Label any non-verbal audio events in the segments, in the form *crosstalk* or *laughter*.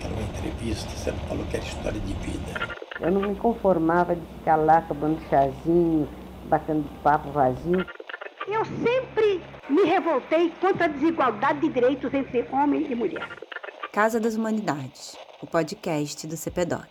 Era uma entrevista, você não falou que era história de vida. Eu não me conformava de ficar lá tomando chazinho, batendo papo vazio. Eu sempre me revoltei contra a desigualdade de direitos entre homem e mulher. Casa das Humanidades, o podcast do CPDOC.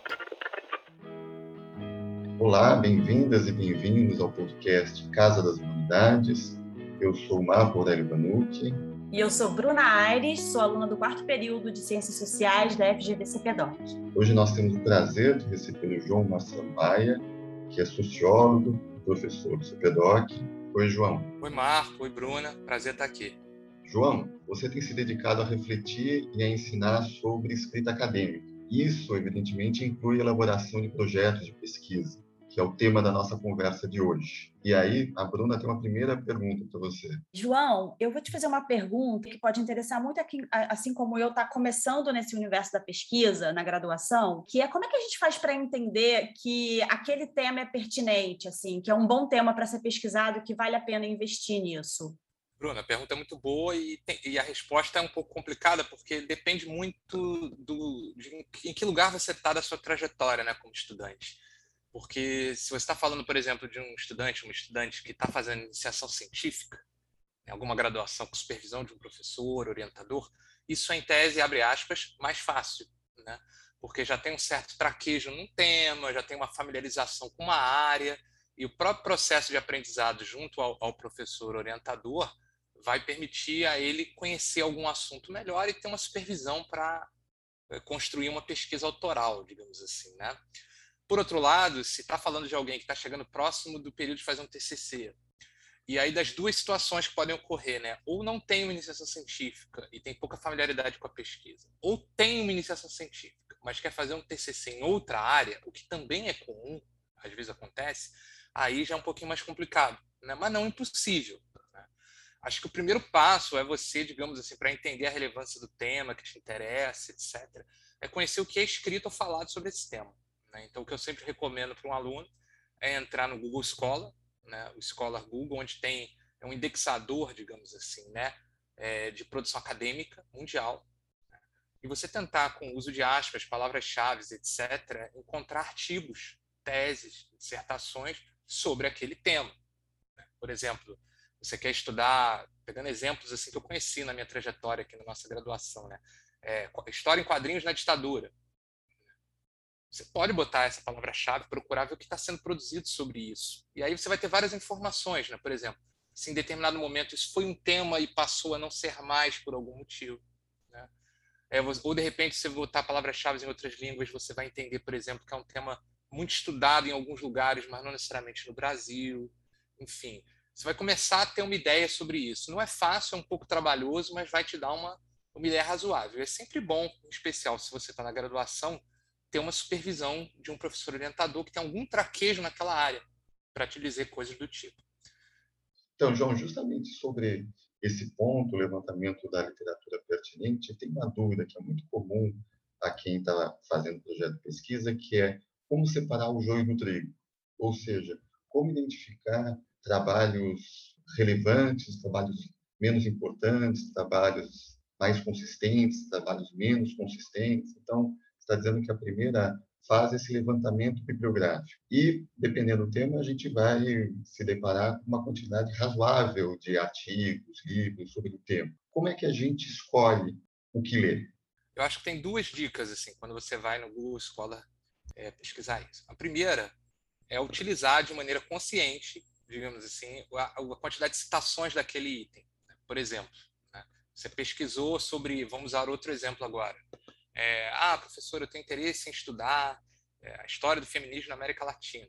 Olá, bem-vindas e bem-vindos ao podcast Casa das Humanidades. Eu sou Marco Aurélio Banucci. E eu sou Bruna Aires, sou aluna do quarto período de Ciências Sociais da FGV CPDOC. Hoje nós temos o prazer de receber o João Marcelo Maia, que é sociólogo, professor do CPDOC. Oi, João. Oi, Marco. Oi, Bruna. Prazer estar aqui. João, você tem se dedicado a refletir e a ensinar sobre escrita acadêmica. Isso, evidentemente, inclui a elaboração de projetos de pesquisa que é o tema da nossa conversa de hoje. E aí, a Bruna tem uma primeira pergunta para você. João, eu vou te fazer uma pergunta que pode interessar muito aqui, assim como eu está começando nesse universo da pesquisa, na graduação, que é como é que a gente faz para entender que aquele tema é pertinente, assim, que é um bom tema para ser pesquisado, que vale a pena investir nisso? Bruna, a pergunta é muito boa e, tem, e, a resposta é um pouco complicada, porque depende muito do, de em que lugar você está da sua trajetória né, como estudante. Porque se você está falando, por exemplo, de um estudante, um estudante que está fazendo iniciação científica, né, alguma graduação com supervisão de um professor, orientador, isso é, em tese, abre aspas, mais fácil, né? porque já tem um certo traquejo num tema, já tem uma familiarização com uma área, e o próprio processo de aprendizado junto ao, ao professor orientador vai permitir a ele conhecer algum assunto melhor e ter uma supervisão para eh, construir uma pesquisa autoral, digamos assim, né? Por outro lado, se está falando de alguém que está chegando próximo do período de fazer um TCC, e aí das duas situações que podem ocorrer, né? Ou não tem uma iniciação científica e tem pouca familiaridade com a pesquisa, ou tem uma iniciação científica, mas quer fazer um TCC em outra área, o que também é comum, às vezes acontece, aí já é um pouquinho mais complicado, né? Mas não impossível. Né? Acho que o primeiro passo é você, digamos assim, para entender a relevância do tema que te interessa, etc., é conhecer o que é escrito ou falado sobre esse tema. Né? Então, o que eu sempre recomendo para um aluno é entrar no Google Scholar, né? o Scholar Google, onde tem é um indexador, digamos assim, né? É, de produção acadêmica mundial. Né? E você tentar, com o uso de aspas, palavras-chave, etc., encontrar artigos, teses, dissertações sobre aquele tema. Né? Por exemplo, você quer estudar, pegando exemplos assim que eu conheci na minha trajetória aqui na nossa graduação, né? É, história em quadrinhos na ditadura. Você pode botar essa palavra-chave, procurar ver o que está sendo produzido sobre isso. E aí você vai ter várias informações, né? Por exemplo, se em determinado momento isso foi um tema e passou a não ser mais por algum motivo. Né? É, ou de repente, se botar palavras-chave em outras línguas, você vai entender, por exemplo, que é um tema muito estudado em alguns lugares, mas não necessariamente no Brasil. Enfim, você vai começar a ter uma ideia sobre isso. Não é fácil, é um pouco trabalhoso, mas vai te dar uma, uma ideia razoável. É sempre bom, em especial se você está na graduação, ter uma supervisão de um professor orientador que tem algum traquejo naquela área para te dizer coisas do tipo. Então, João, justamente sobre esse ponto, o levantamento da literatura pertinente, tem uma dúvida que é muito comum a quem está fazendo projeto de pesquisa, que é como separar o joio do trigo, ou seja, como identificar trabalhos relevantes, trabalhos menos importantes, trabalhos mais consistentes, trabalhos menos consistentes. Então, está dizendo que a primeira fase é esse levantamento bibliográfico. E, dependendo do tema, a gente vai se deparar com uma quantidade razoável de artigos, livros sobre o tema. Como é que a gente escolhe o que ler? Eu acho que tem duas dicas, assim, quando você vai no Google Scholar é, pesquisar isso. A primeira é utilizar de maneira consciente, digamos assim, a, a quantidade de citações daquele item. Por exemplo, né? você pesquisou sobre, vamos usar outro exemplo agora, é, ah, professor, eu tenho interesse em estudar é, a história do feminismo na América Latina.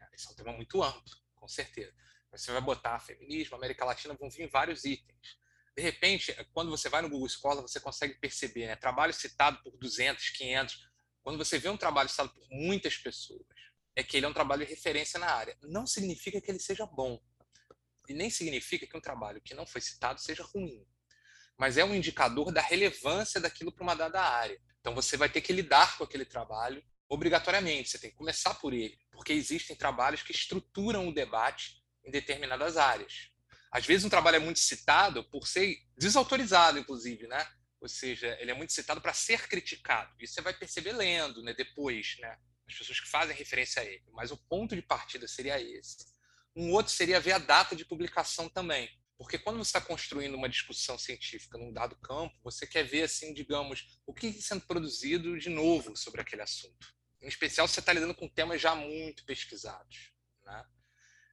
É, esse é um tema muito amplo, com certeza. Você vai botar feminismo, América Latina, vão vir vários itens. De repente, quando você vai no Google Scholar, você consegue perceber, né? Trabalho citado por 200, 500. Quando você vê um trabalho citado por muitas pessoas, é que ele é um trabalho de referência na área. Não significa que ele seja bom. E nem significa que um trabalho que não foi citado seja ruim mas é um indicador da relevância daquilo para uma dada área. Então você vai ter que lidar com aquele trabalho obrigatoriamente, você tem que começar por ele, porque existem trabalhos que estruturam o debate em determinadas áreas. Às vezes um trabalho é muito citado por ser desautorizado, inclusive, né? Ou seja, ele é muito citado para ser criticado. Isso você vai perceber lendo, né? Depois, né? As pessoas que fazem referência a ele. Mas o ponto de partida seria esse. Um outro seria ver a data de publicação também. Porque quando você está construindo uma discussão científica num dado campo, você quer ver, assim, digamos, o que está sendo produzido de novo sobre aquele assunto. Em especial, você está lidando com temas já muito pesquisados. Né?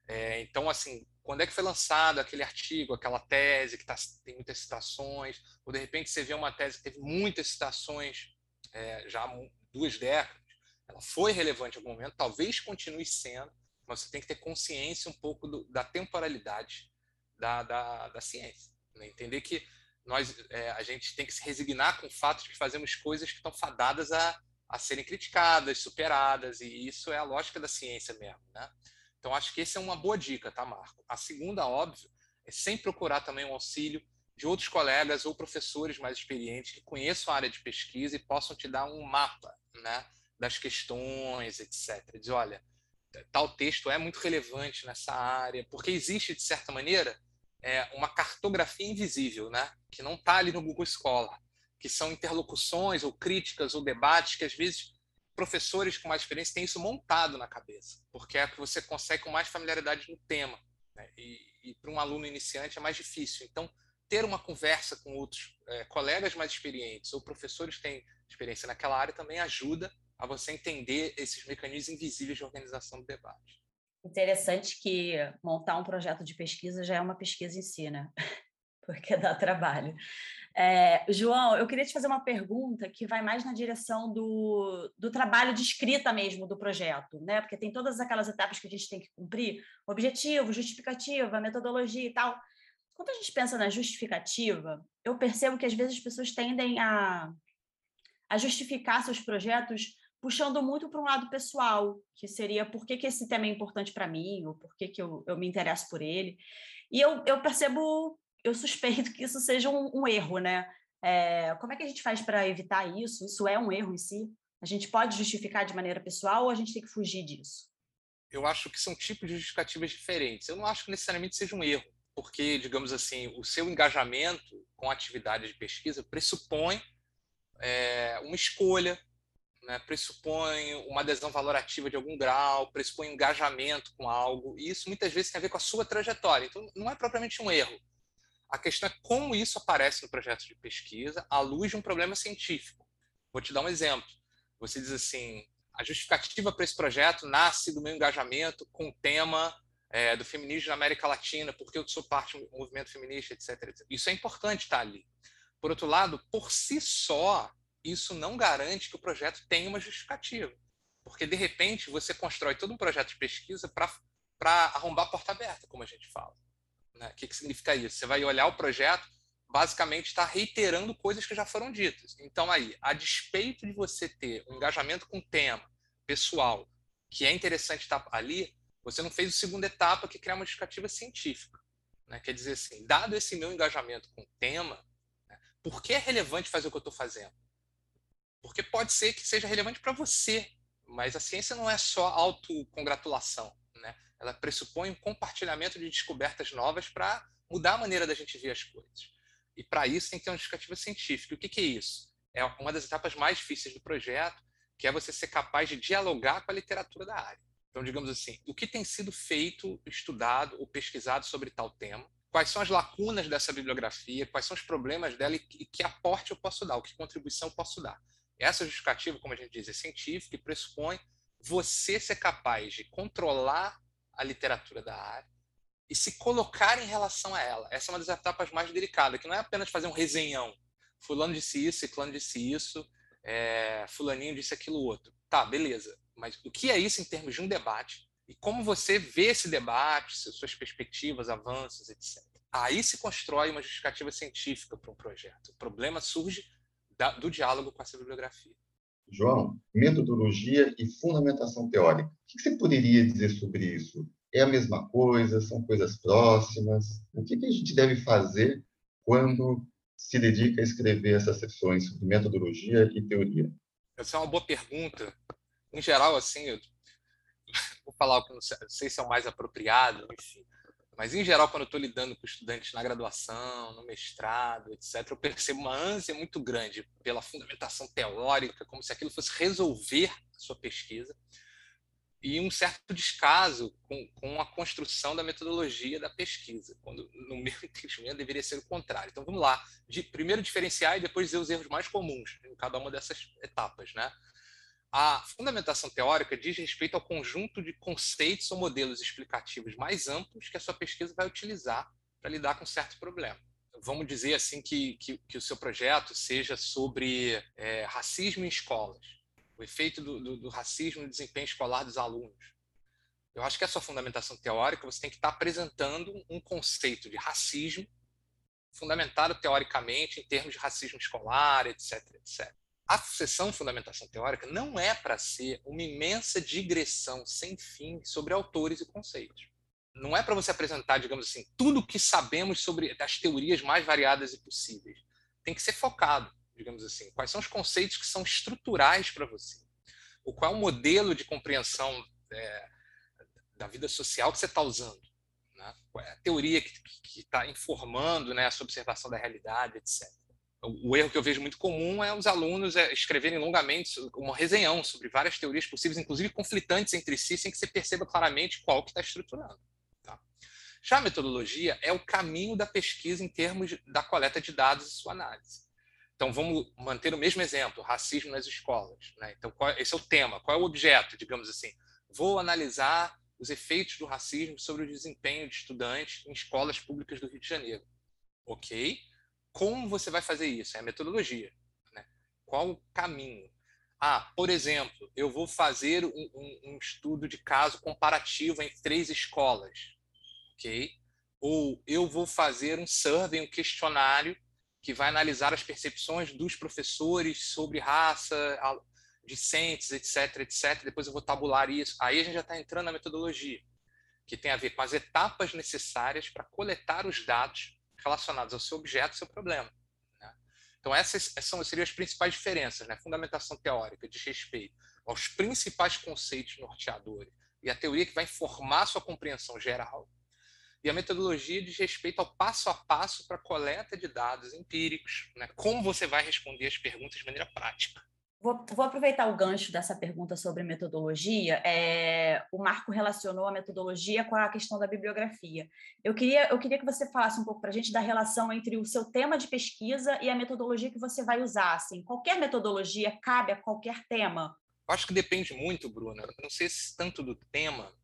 É, então, assim, quando é que foi lançado aquele artigo, aquela tese que tá, tem muitas citações, ou de repente você vê uma tese que teve muitas citações é, já há duas décadas, ela foi relevante em algum momento, talvez continue sendo, mas você tem que ter consciência um pouco do, da temporalidade da, da, da ciência. Né? Entender que nós, é, a gente tem que se resignar com o fato de que fazemos coisas que estão fadadas a, a serem criticadas, superadas, e isso é a lógica da ciência mesmo. Né? Então, acho que essa é uma boa dica, tá, Marco? A segunda, óbvio, é sempre procurar também um auxílio de outros colegas ou professores mais experientes que conheçam a área de pesquisa e possam te dar um mapa né, das questões, etc. Diz, olha, tal texto é muito relevante nessa área, porque existe, de certa maneira, é, uma cartografia invisível, né, que não está ali no Google Scholar, que são interlocuções ou críticas ou debates que, às vezes, professores com mais experiência têm isso montado na cabeça, porque é que você consegue com mais familiaridade no tema. Né? E, e para um aluno iniciante é mais difícil. Então, ter uma conversa com outros é, colegas mais experientes ou professores que têm experiência naquela área também ajuda a você entender esses mecanismos invisíveis de organização do debate. Interessante que montar um projeto de pesquisa já é uma pesquisa em si, né? *laughs* Porque dá trabalho. É, João, eu queria te fazer uma pergunta que vai mais na direção do, do trabalho de escrita mesmo do projeto, né? Porque tem todas aquelas etapas que a gente tem que cumprir: objetivo, justificativa, metodologia e tal. Quando a gente pensa na justificativa, eu percebo que às vezes as pessoas tendem a, a justificar seus projetos puxando muito para um lado pessoal, que seria por que, que esse tema é importante para mim, ou por que, que eu, eu me interesso por ele. E eu, eu percebo eu suspeito que isso seja um, um erro, né? É, como é que a gente faz para evitar isso? Isso é um erro em si? A gente pode justificar de maneira pessoal ou a gente tem que fugir disso? Eu acho que são tipos de justificativas diferentes. Eu não acho que necessariamente seja um erro, porque, digamos assim, o seu engajamento com a atividade de pesquisa pressupõe é, uma escolha, né? pressupõe uma adesão valorativa de algum grau, pressupõe engajamento com algo, e isso muitas vezes tem a ver com a sua trajetória. Então, não é propriamente um erro. A questão é como isso aparece no projeto de pesquisa à luz de um problema científico. Vou te dar um exemplo. Você diz assim: a justificativa para esse projeto nasce do meu engajamento com o tema é, do feminismo na América Latina, porque eu sou parte do movimento feminista, etc, etc. Isso é importante estar ali. Por outro lado, por si só, isso não garante que o projeto tenha uma justificativa. Porque, de repente, você constrói todo um projeto de pesquisa para arrombar a porta aberta, como a gente fala. Né? O que, que significa isso? Você vai olhar o projeto, basicamente está reiterando coisas que já foram ditas. Então, aí, a despeito de você ter um engajamento com o tema pessoal, que é interessante estar ali, você não fez a segunda etapa, que é criar uma justificativa científica. Né? Quer dizer assim, dado esse meu engajamento com o tema, né? por que é relevante fazer o que eu estou fazendo? Porque pode ser que seja relevante para você, mas a ciência não é só autocongratulação ela pressupõe um compartilhamento de descobertas novas para mudar a maneira da gente ver as coisas. E para isso tem que ter uma justificativa científica. O que, que é isso? É uma das etapas mais difíceis do projeto, que é você ser capaz de dialogar com a literatura da área. Então, digamos assim, o que tem sido feito, estudado ou pesquisado sobre tal tema? Quais são as lacunas dessa bibliografia? Quais são os problemas dela e que aporte eu posso dar? O que contribuição eu posso dar? Essa justificativa, como a gente diz, é científica e pressupõe você ser capaz de controlar a literatura da área e se colocar em relação a ela. Essa é uma das etapas mais delicadas, que não é apenas fazer um resenhão. Fulano disse isso, ciclano disse isso, é, fulaninho disse aquilo outro. Tá, beleza. Mas o que é isso em termos de um debate? E como você vê esse debate, suas perspectivas, avanços, etc. Aí se constrói uma justificativa científica para um projeto. O problema surge da, do diálogo com essa bibliografia. João, metodologia e fundamentação teórica. O que você poderia dizer sobre isso? É a mesma coisa? São coisas próximas? O que a gente deve fazer quando se dedica a escrever essas seções sobre metodologia e teoria? Essa é uma boa pergunta. Em geral, assim, eu *laughs* vou falar o que não sei se é o mais apropriado, enfim. Mas, em geral, quando eu estou lidando com estudantes na graduação, no mestrado, etc., eu percebo uma ânsia muito grande pela fundamentação teórica, como se aquilo fosse resolver a sua pesquisa, e um certo descaso com, com a construção da metodologia da pesquisa, quando, no meu *laughs* entendimento, deveria ser o contrário. Então, vamos lá. De, primeiro diferenciar e depois dizer os erros mais comuns em cada uma dessas etapas. Né? A fundamentação teórica diz respeito ao conjunto de conceitos ou modelos explicativos mais amplos que a sua pesquisa vai utilizar para lidar com certo problema. Vamos dizer assim que, que, que o seu projeto seja sobre é, racismo em escolas o efeito do, do, do, racismo no desempenho escolar dos alunos. Eu acho que a sua fundamentação teórica você tem que estar apresentando um conceito de racismo fundamentado teoricamente em termos de racismo escolar, etc, etc. A sessão fundamentação teórica não é para ser uma imensa digressão sem fim sobre autores e conceitos. Não é para você apresentar, digamos assim, tudo o que sabemos sobre as teorias mais variadas e possíveis. Tem que ser focado digamos assim? Quais são os conceitos que são estruturais para você? O qual é o modelo de compreensão é, da vida social que você está usando? Né? Qual é a teoria que está informando né, essa observação da realidade, etc. O, erro que eu vejo muito comum é os alunos é, escreverem longamente uma resenhão sobre várias teorias possíveis, inclusive conflitantes entre si, sem que você perceba claramente qual que está estruturando. Tá? Já a metodologia é o caminho da pesquisa em termos da coleta de dados e sua análise. Então, vamos manter o mesmo exemplo, racismo nas escolas. Né? Então, qual, esse é o tema, qual é o objeto, digamos assim? Vou analisar os efeitos do racismo sobre o desempenho de estudantes em escolas públicas do Rio de Janeiro. Ok? Como você vai fazer isso? É a metodologia. Né? Qual o caminho? Ah, por exemplo, eu vou fazer um, um, um estudo de caso comparativo entre três escolas. Ok? Ou eu vou fazer um survey, um questionário que vai analisar as percepções dos professores sobre raça, discentes, etc, etc. Depois eu vou tabular isso. Aí a gente já está entrando na metodologia, que tem a ver com as etapas necessárias para coletar os dados relacionados ao seu objeto, ao seu problema. Né? Então essas são seriam as principais diferenças, né? Fundamentação teórica de respeito aos principais conceitos norteadores e a teoria que vai informar sua compreensão geral e a metodologia diz respeito ao passo a passo para coleta de dados empíricos, né? como você vai responder as perguntas de maneira prática. Vou, vou, aproveitar o gancho dessa pergunta sobre metodologia. É, o Marco relacionou a metodologia com a questão da bibliografia. Eu queria, eu queria que você falasse um pouco para a gente da relação entre o seu tema de pesquisa e a metodologia que você vai usar. Assim, qualquer metodologia cabe a qualquer tema? Acho que depende muito, Bruna. Não sei se tanto do tema,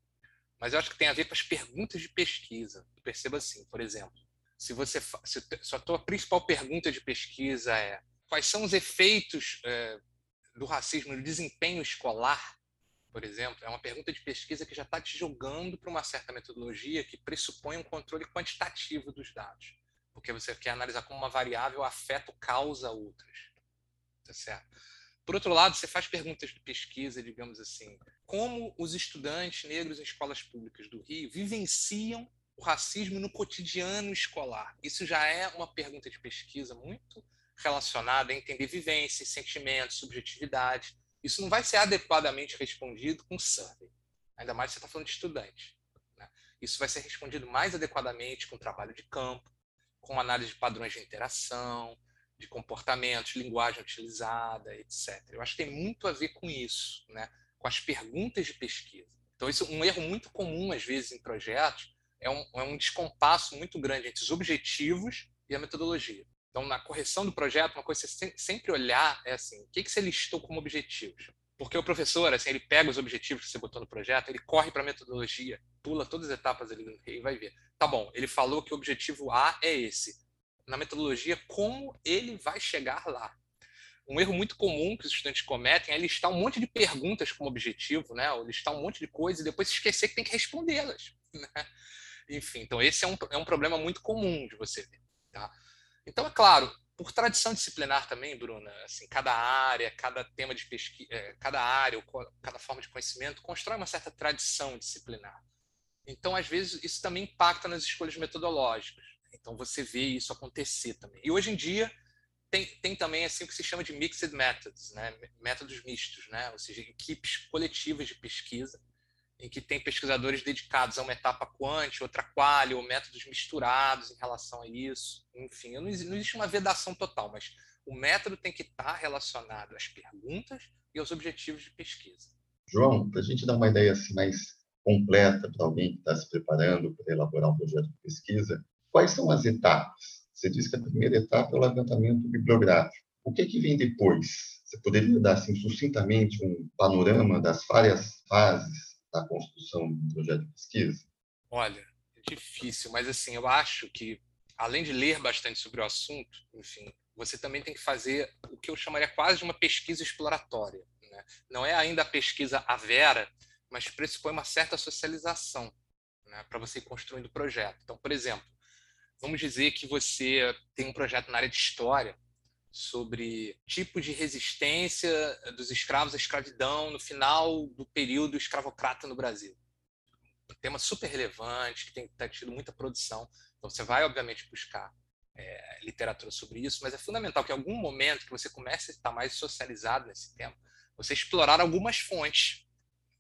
mas eu acho que tem a ver com as perguntas de pesquisa. Perceba assim, por exemplo, se você se, se a tua principal pergunta de pesquisa é quais são os efeitos é, do racismo no desempenho escolar, por exemplo, é uma pergunta de pesquisa que já está te jogando para uma certa metodologia que pressupõe um controle quantitativo dos dados, porque você quer analisar como uma variável afeta ou causa outras, tá certo? Por outro lado, você faz perguntas de pesquisa, digamos assim, como os estudantes negros em escolas públicas do Rio vivenciam o racismo no cotidiano escolar. Isso já é uma pergunta de pesquisa muito relacionada a entender vivências, sentimentos, subjetividade. Isso não vai ser adequadamente respondido com survey, ainda mais se você está falando de estudante. Né? Isso vai ser respondido mais adequadamente com trabalho de campo, com análise de padrões de interação, de comportamentos, linguagem utilizada, etc. Eu acho que tem muito a ver com isso, né? com as perguntas de pesquisa. Então, isso um erro muito comum, às vezes, em projetos, é um, é um descompasso muito grande entre os objetivos e a metodologia. Então, na correção do projeto, uma coisa que você sempre olhar é assim, o que, você listou como objetivos? Porque o professor, assim, ele pega os objetivos que você botou no projeto, ele corre para a metodologia, pula todas as etapas ali e vai ver. Tá bom, ele falou que o objetivo A é esse na metodologia como ele vai chegar lá. Um erro muito comum que os estudantes cometem é listar um monte de perguntas como objetivo, né? ou listar um monte de coisas e depois esquecer que tem que respondê-las. *laughs* Né? Enfim, então esse é um, é um problema muito comum de você ver. Tá? Então, é claro, por tradição disciplinar também, Bruna, assim, cada área, cada tema de pesquisa, é, cada área, cada forma de conhecimento constrói uma certa tradição disciplinar. Então, às vezes, isso também impacta nas escolhas metodológicas. Então você vê isso acontecer também. E hoje em dia tem, tem também assim o que se chama de mixed methods, né? métodos mistos, né? ou seja, equipes coletivas de pesquisa em que tem pesquisadores dedicados a uma etapa quant, outra quali, ou métodos misturados em relação a isso. Enfim, não existe uma vedação total, mas o método tem que estar relacionado às perguntas e aos objetivos de pesquisa. João, para a gente dar uma ideia assim, mais completa para alguém que está se preparando para elaborar um projeto de pesquisa, quais são as etapas? Você disse que a primeira etapa é o levantamento bibliográfico. O que, é que vem depois? Você poderia dar assim, sucintamente um panorama das várias fases da construção do projeto de pesquisa? Olha, é difícil, mas assim, eu acho que além de ler bastante sobre o assunto, enfim, você também tem que fazer o que eu chamaria quase de uma pesquisa exploratória. Né? Não é ainda a pesquisa à vera, mas pressupõe uma certa socialização né, para você ir construindo o projeto. Então, por exemplo, vamos dizer que você tem um projeto na área de história sobre tipo de resistência dos escravos à escravidão no final do período escravocrata no Brasil. Um tema super relevante, que tem tá tido muita produção. Então, você vai, obviamente, buscar é, literatura sobre isso, mas é fundamental que em algum momento que você comece a estar mais socializado nesse tema, você explorar algumas fontes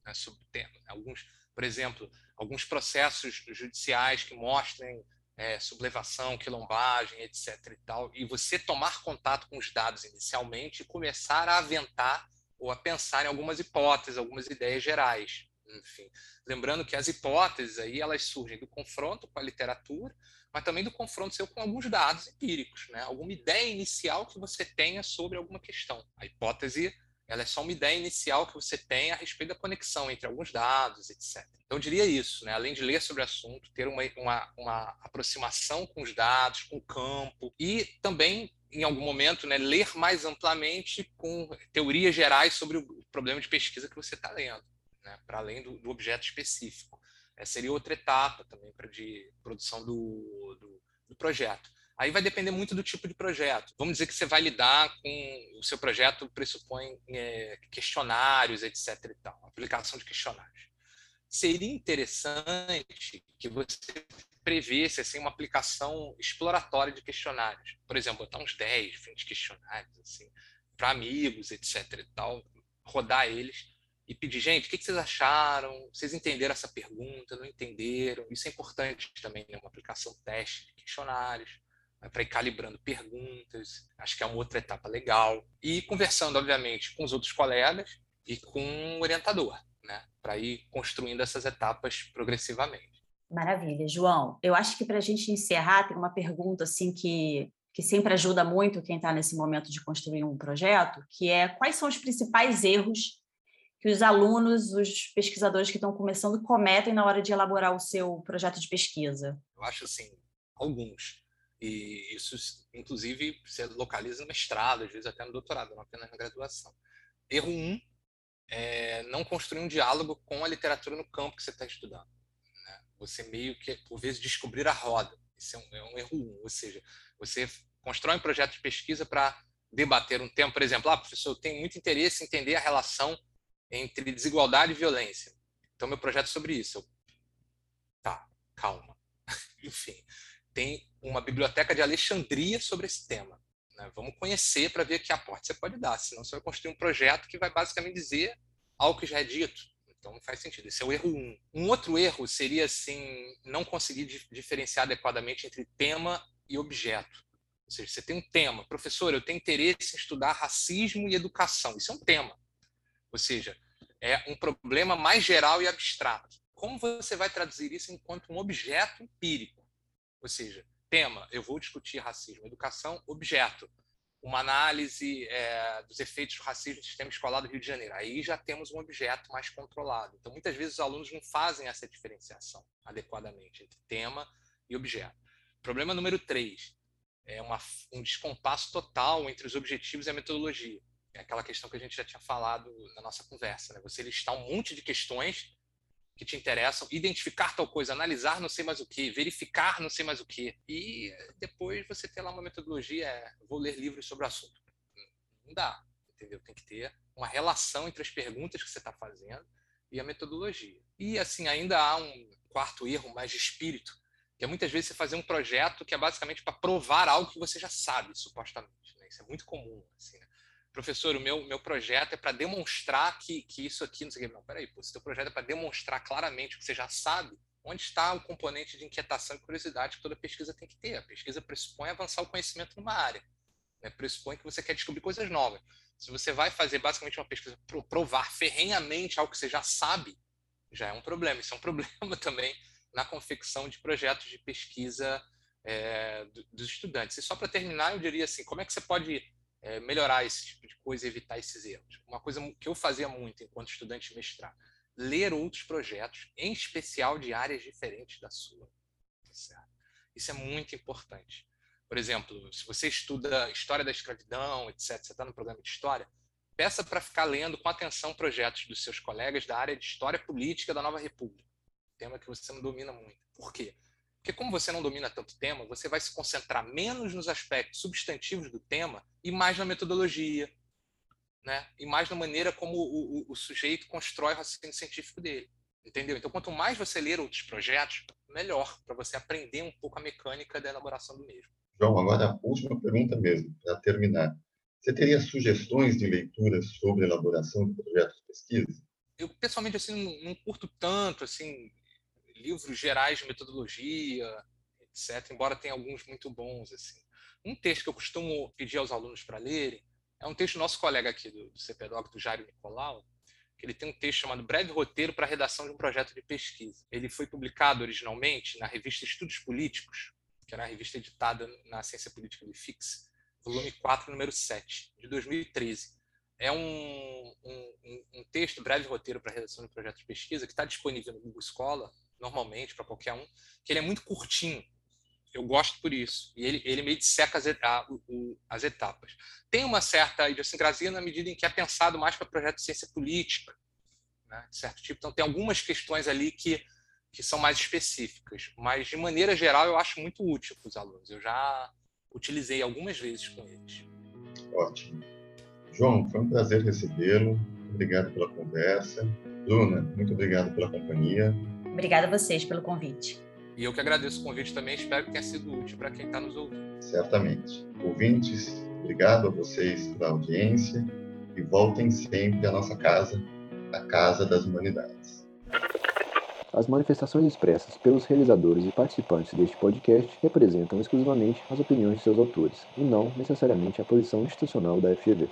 né, sobre o tema. Alguns, por exemplo, alguns processos judiciais que mostrem é, sublevação, quilombagem, etc. E, tal, e você tomar contato com os dados inicialmente e começar a aventar ou a pensar em algumas hipóteses, algumas ideias gerais. Enfim, lembrando que as hipóteses aí elas surgem do confronto com a literatura, mas também do confronto seu com alguns dados empíricos, né? Alguma ideia inicial que você tenha sobre alguma questão. A hipótese ela é só uma ideia inicial que você tem a respeito da conexão entre alguns dados, etc. Então, eu diria isso, né? além de ler sobre o assunto, ter uma, uma, uma aproximação com os dados, com o campo, e também, em algum momento, né, ler mais amplamente com teorias gerais sobre o problema de pesquisa que você está lendo, né? para além do, do, objeto específico. Essa seria outra etapa também para de produção do, do, do projeto. Aí vai depender muito do tipo de projeto. Vamos dizer que você vai lidar com o seu projeto pressupõe é, questionários, etc. E tal, aplicação de questionários. Seria interessante que você prevesse assim, uma aplicação exploratória de questionários. Por exemplo, botar uns 10, 20 questionários assim, para amigos, etc. E tal, rodar eles e pedir, gente, o que vocês acharam? Vocês entenderam essa pergunta? Não entenderam? Isso é importante também, né? uma aplicação teste de questionários para ir calibrando perguntas, acho que é uma outra etapa legal. E conversando, obviamente, com os outros colegas e com o orientador, né, para ir construindo essas etapas progressivamente. Maravilha, João. Eu acho que para a gente encerrar, tem uma pergunta assim que, que sempre ajuda muito quem está nesse momento de construir um projeto, que é quais são os principais erros que os alunos, os pesquisadores que estão começando cometem na hora de elaborar o seu projeto de pesquisa? Eu acho assim, alguns. E isso, inclusive, se localiza no mestrado, às vezes até no doutorado, não apenas na graduação. Erro um é não construir um diálogo com a literatura no campo que você está estudando. Né? Você meio que, por vezes, descobrir a roda. Isso é um, é um erro um. Ou seja, você constrói um projeto de pesquisa para debater um tema, por exemplo, ah, professor, eu tenho muito interesse em entender a relação entre desigualdade e violência. Então, meu projeto é sobre isso. Eu, tá, calma. *laughs* Enfim, tem uma biblioteca de Alexandria sobre esse tema. Né? Vamos conhecer para ver que aporte você pode dar, senão você vai construir um projeto que vai basicamente dizer algo que já é dito. Então não faz sentido. Esse é o erro um. Um outro erro seria assim não conseguir diferenciar adequadamente entre tema e objeto. Ou seja, você tem um tema, professor, eu tenho interesse em estudar racismo e educação. Isso é um tema. Ou seja, é um problema mais geral e abstrato. Como você vai traduzir isso enquanto um objeto empírico? Ou seja, tema, eu vou discutir racismo, educação, objeto, uma análise é, dos efeitos do racismo no sistema escolar do Rio de Janeiro. Aí já temos um objeto mais controlado. Então, muitas vezes os alunos não fazem essa diferenciação adequadamente entre tema e objeto. Problema número três é uma, um descompasso total entre os objetivos e a metodologia. É aquela questão que a gente já tinha falado na nossa conversa. Né? Você listar um monte de questões que te interessam, identificar tal coisa, analisar não sei mais o que, verificar não sei mais o que, e depois você ter lá uma metodologia, é, vou ler livros sobre o assunto. Não dá, entendeu? Tem que ter uma relação entre as perguntas que você está fazendo e a metodologia. E assim, ainda há um quarto erro mais de espírito, que é muitas vezes você fazer um projeto que é basicamente para provar algo que você já sabe, supostamente. Né? Isso é muito comum. Assim, né? Professor, o meu, meu projeto é para demonstrar que, que isso aqui, não sei o que. Não, peraí, pô, se teu projeto é para demonstrar claramente o que você já sabe, onde está o componente de inquietação e curiosidade que toda pesquisa tem que ter? A pesquisa pressupõe avançar o conhecimento numa área, né? pressupõe que você quer descobrir coisas novas. Se você vai fazer basicamente uma pesquisa para provar ferrenhamente algo que você já sabe, já é um problema. Isso é um *laughs* problema também na confecção de projetos de pesquisa é, dos estudantes. E só para terminar, eu diria assim, como é que você pode é, melhorar esse tipo de coisa e evitar esses erros? Uma coisa que eu fazia muito enquanto estudante de mestrado, ler outros projetos, em especial de áreas diferentes da sua. Tá? Isso é muito importante. Por exemplo, se você estuda história da escravidão, etc., você está no programa de história, peça para ficar lendo com atenção projetos dos seus colegas da área de história política da Nova República, tema que você não domina muito. Por quê? Porque como você não domina tanto tema, você vai se concentrar menos nos aspectos substantivos do tema e mais na metodologia, né? E mais na maneira como o, o, o sujeito constrói o raciocínio científico dele, entendeu? Então, quanto mais você ler outros projetos, melhor para você aprender um pouco a mecânica da elaboração do mesmo. João, agora a última pergunta mesmo, para terminar. Você teria sugestões de leituras sobre elaboração de projetos de pesquisa? Eu, pessoalmente, assim, não, não curto tanto, assim, livros gerais de metodologia, etc., embora tenha alguns muito bons, assim. Um texto que eu costumo pedir aos alunos para lerem é um texto do nosso colega aqui do, do CPDOC, do Jairo Nicolau, que ele tem um texto chamado Breve Roteiro para a Redação de um Projeto de Pesquisa. Ele foi publicado originalmente na revista Estudos Políticos, que era a revista editada na Ciência Política do IFIX, volume 4, número 7, de 2013. É um, um, um texto, breve roteiro para redação de projetos de pesquisa, que está disponível no Google Scholar, normalmente, para qualquer um, que ele é muito curtinho. Eu gosto por isso. E ele, ele meio que seca as, a, o, as etapas. Tem uma certa idiosincrasia na medida em que é pensado mais para projetos de ciência política, né, de certo tipo. Então, tem algumas questões ali que que são mais específicas, mas de maneira geral eu acho muito útil para os alunos. Eu já utilizei algumas vezes com eles. Ótimo. João, foi um prazer recebê-lo. Obrigado pela conversa. Bruna, muito obrigado pela companhia. Obrigada a vocês pelo convite. E eu que agradeço o convite também, espero que tenha sido útil para quem está nos ouvindo. Certamente. Ouvintes, obrigado a vocês pela audiência e voltem sempre à nossa casa, a Casa das Humanidades. As manifestações expressas pelos realizadores e participantes deste podcast representam exclusivamente as opiniões de seus autores, e não necessariamente a posição institucional da FGV.